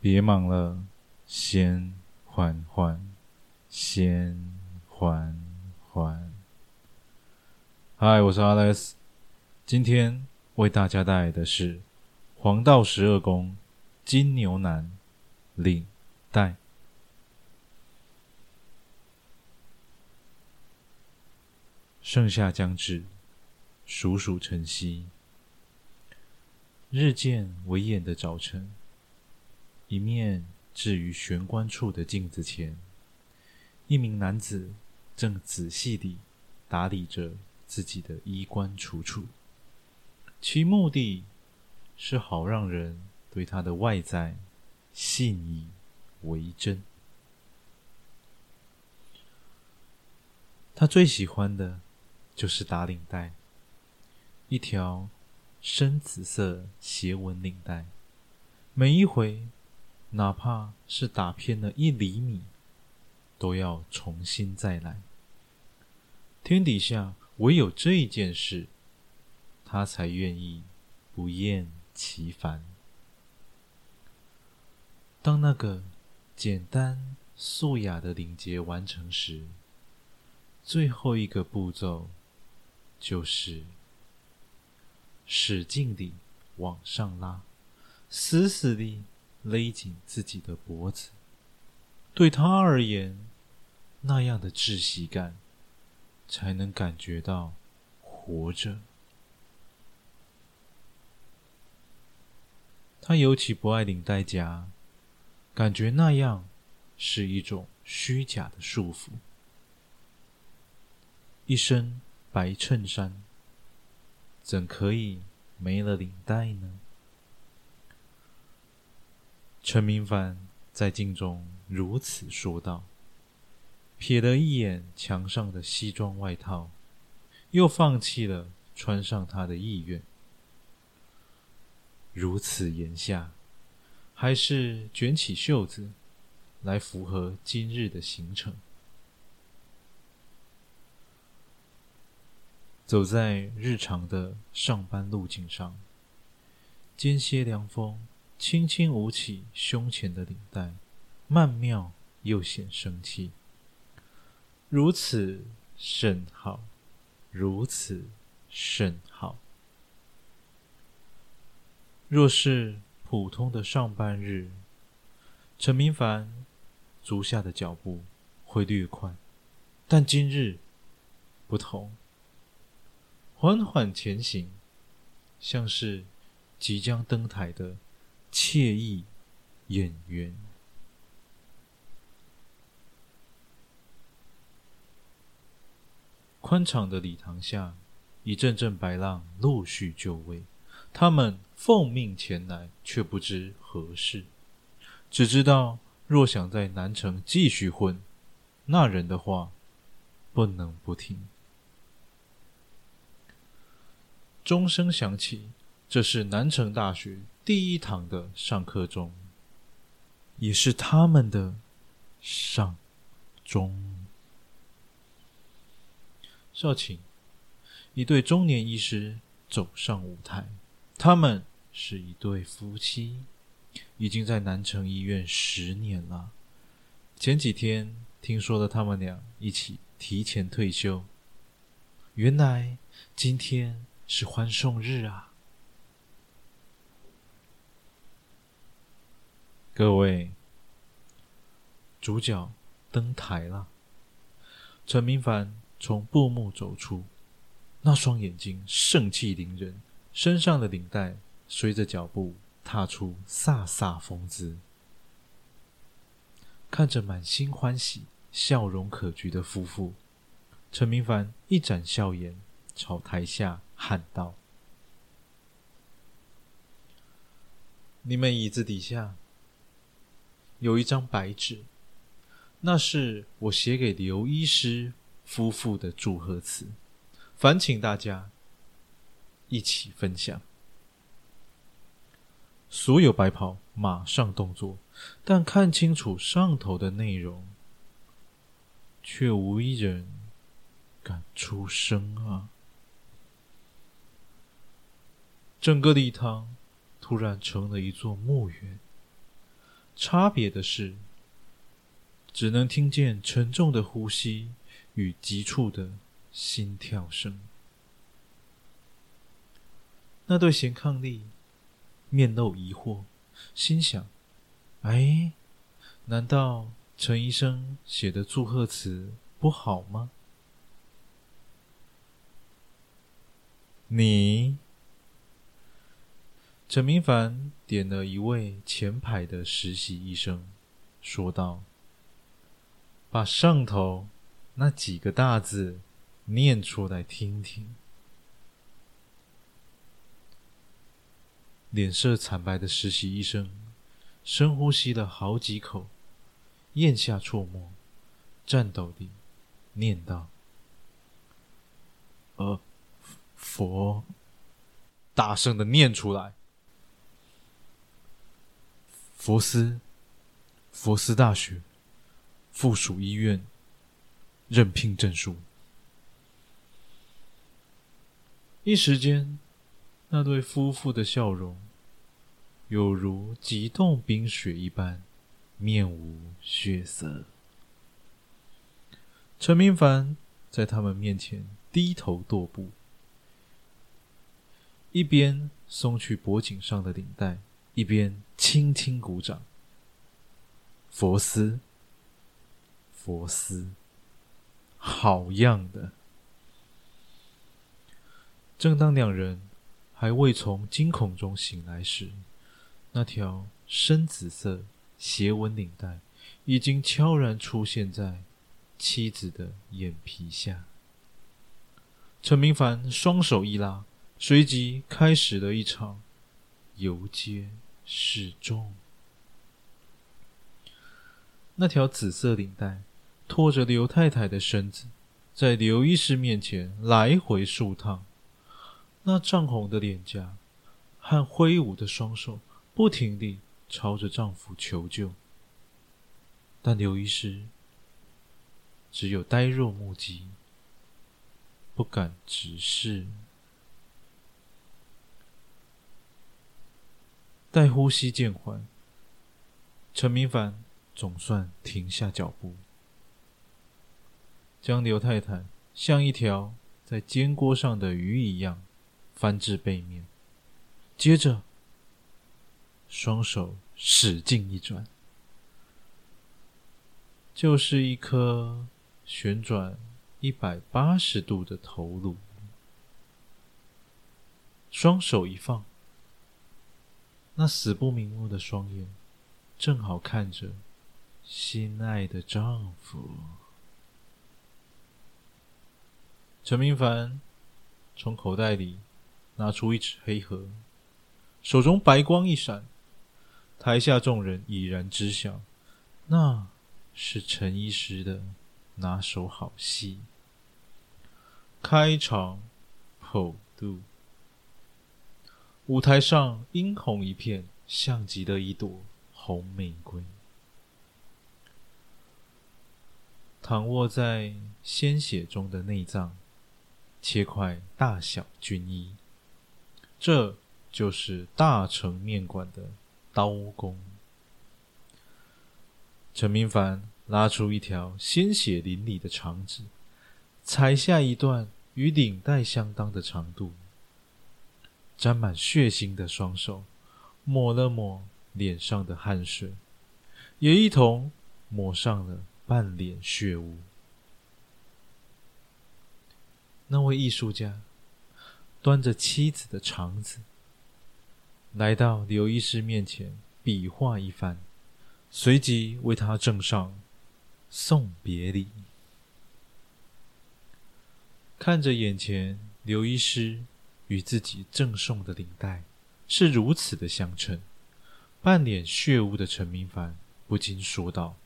别忙了，先缓缓，先缓缓。嗨，我是 Alex，今天为大家带来的是黄道十二宫金牛男领带。盛夏将至，暑暑晨曦，日渐微炎的早晨，一面置于玄关处的镜子前，一名男子正仔细地打理着自己的衣冠楚楚，其目的是好让人对他的外在信以为真。他最喜欢的。就是打领带，一条深紫色斜纹领带，每一回，哪怕是打偏了一厘米，都要重新再来。天底下唯有这一件事，他才愿意不厌其烦。当那个简单素雅的领结完成时，最后一个步骤。就是使劲地往上拉，死死地勒紧自己的脖子。对他而言，那样的窒息感，才能感觉到活着。他尤其不爱领带夹，感觉那样是一种虚假的束缚。一身。白衬衫怎可以没了领带呢？陈明凡在镜中如此说道，瞥了一眼墙上的西装外套，又放弃了穿上它的意愿。如此言下，还是卷起袖子来符合今日的行程。走在日常的上班路径上，间歇凉风轻轻舞起胸前的领带，曼妙又显生气。如此甚好，如此甚好。若是普通的上班日，陈明凡足下的脚步会略快，但今日不同。缓缓前行，像是即将登台的惬意演员。宽敞的礼堂下，一阵阵白浪陆续就位。他们奉命前来，却不知何事，只知道若想在南城继续混，那人的话不能不听。钟声响起，这是南城大学第一堂的上课钟，也是他们的上钟。少顷，一对中年医师走上舞台，他们是一对夫妻，已经在南城医院十年了。前几天听说了他们俩一起提前退休，原来今天。是欢送日啊！各位，主角登台了。陈明凡从布幕走出，那双眼睛盛气凌人，身上的领带随着脚步踏出飒飒风姿。看着满心欢喜、笑容可掬的夫妇，陈明凡一展笑颜，朝台下。喊道：“你们椅子底下有一张白纸，那是我写给刘医师夫妇的祝贺词，烦请大家一起分享。”所有白袍马上动作，但看清楚上头的内容，却无一人敢出声啊！整个礼堂突然成了一座墓园，差别的是，只能听见沉重的呼吸与急促的心跳声。那对贤伉俪面露疑惑，心想：“哎，难道陈医生写的祝贺词不好吗？”你，陈明凡点了一位前排的实习医生，说道：“把上头那几个大字念出来听听。”脸色惨白的实习医生深呼吸了好几口，咽下唾沫，颤抖地念道：“呃，佛，大声的念出来。佛斯，佛斯大学附属医院任聘证书。”一时间。那对夫妇的笑容，有如极冻冰雪一般，面无血色。陈明凡在他们面前低头踱步，一边松去脖颈上的领带，一边轻轻鼓掌。佛斯，佛斯，好样的！正当两人。还未从惊恐中醒来时，那条深紫色斜纹领带已经悄然出现在妻子的眼皮下。陈明凡双手一拉，随即开始了一场游街始终。那条紫色领带拖着刘太太的身子，在刘医师面前来回数趟。那涨红的脸颊和挥舞的双手，不停地朝着丈夫求救，但刘医师只有呆若木鸡，不敢直视。待呼吸渐缓，陈明凡总算停下脚步，将刘太太像一条在煎锅上的鱼一样。翻至背面，接着双手使劲一转，就是一颗旋转一百八十度的头颅。双手一放，那死不瞑目的双眼正好看着心爱的丈夫。陈明凡从口袋里。拿出一纸黑盒，手中白光一闪，台下众人已然知晓，那是陈医师的拿手好戏——开场剖肚。舞台上殷红一片，像极了一朵红玫瑰。躺卧在鲜血中的内脏，切块大小均一。这就是大成面馆的刀工。陈明凡拉出一条鲜血淋漓的肠子，裁下一段与领带相当的长度，沾满血腥的双手抹了抹脸上的汗水，也一同抹上了半脸血污。那位艺术家。端着妻子的肠子，来到刘医师面前，比划一番，随即为他赠上送别礼。看着眼前刘医师与自己赠送的领带是如此的相称，半脸血污的陈明凡不禁说道：“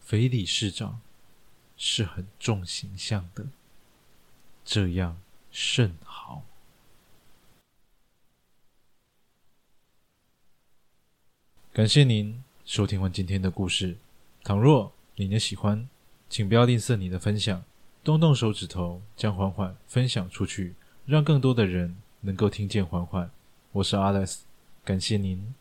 肥理事长是很重形象的。”这样甚好。感谢您收听完今天的故事。倘若你也喜欢，请不要吝啬你的分享，动动手指头将缓缓分享出去，让更多的人能够听见缓缓。我是 Alex，感谢您。